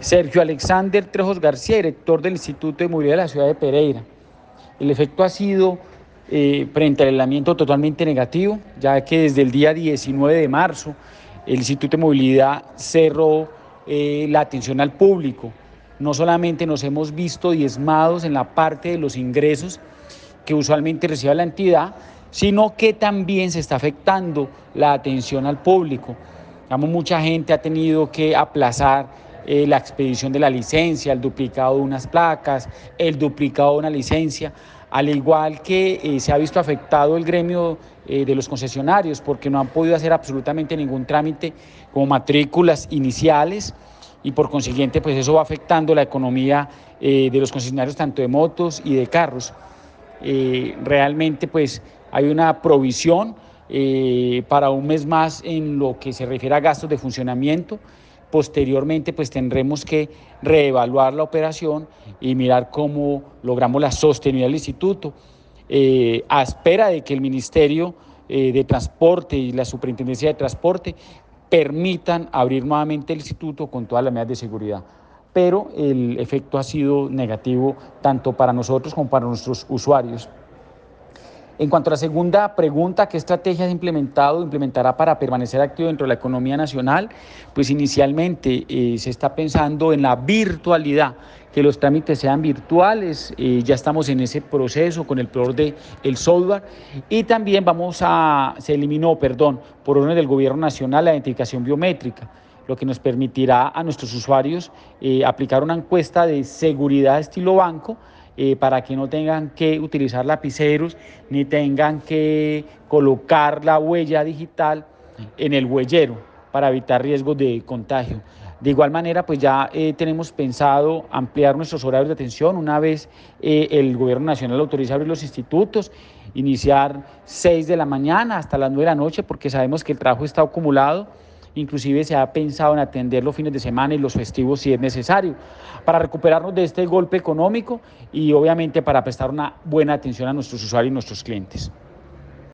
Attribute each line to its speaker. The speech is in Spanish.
Speaker 1: Sergio Alexander Trejos García, director del Instituto de Movilidad de la ciudad de Pereira. El efecto ha sido eh, frente al totalmente negativo, ya que desde el día 19 de marzo el Instituto de Movilidad cerró eh, la atención al público. No solamente nos hemos visto diezmados en la parte de los ingresos que usualmente recibe la entidad, sino que también se está afectando la atención al público. Digamos, mucha gente ha tenido que aplazar eh, la expedición de la licencia, el duplicado de unas placas, el duplicado de una licencia, al igual que eh, se ha visto afectado el gremio eh, de los concesionarios porque no han podido hacer absolutamente ningún trámite como matrículas iniciales y por consiguiente pues eso va afectando la economía de los concesionarios tanto de motos y de carros. realmente pues hay una provisión para un mes más en lo que se refiere a gastos de funcionamiento Posteriormente, pues tendremos que reevaluar la operación y mirar cómo logramos la sostenibilidad del instituto, eh, a espera de que el Ministerio eh, de Transporte y la Superintendencia de Transporte permitan abrir nuevamente el instituto con todas las medidas de seguridad. Pero el efecto ha sido negativo tanto para nosotros como para nuestros usuarios. En cuanto a la segunda pregunta, ¿qué estrategias implementado o implementará para permanecer activo dentro de la economía nacional? Pues inicialmente eh, se está pensando en la virtualidad, que los trámites sean virtuales, eh, ya estamos en ese proceso con el proveedor del el software y también vamos a, se eliminó, perdón, por orden del gobierno nacional la identificación biométrica lo que nos permitirá a nuestros usuarios eh, aplicar una encuesta de seguridad estilo banco eh, para que no tengan que utilizar lapiceros ni tengan que colocar la huella digital en el huellero para evitar riesgos de contagio. De igual manera, pues ya eh, tenemos pensado ampliar nuestros horarios de atención una vez eh, el Gobierno Nacional autoriza abrir los institutos, iniciar 6 de la mañana hasta las 9 de la noche, porque sabemos que el trabajo está acumulado Inclusive se ha pensado en atender los fines de semana y los festivos si es necesario, para recuperarnos de este golpe económico y obviamente para prestar una buena atención a nuestros usuarios y nuestros clientes.